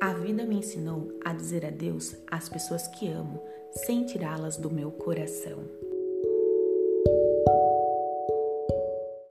A vida me ensinou a dizer adeus às pessoas que amo, sem tirá-las do meu coração.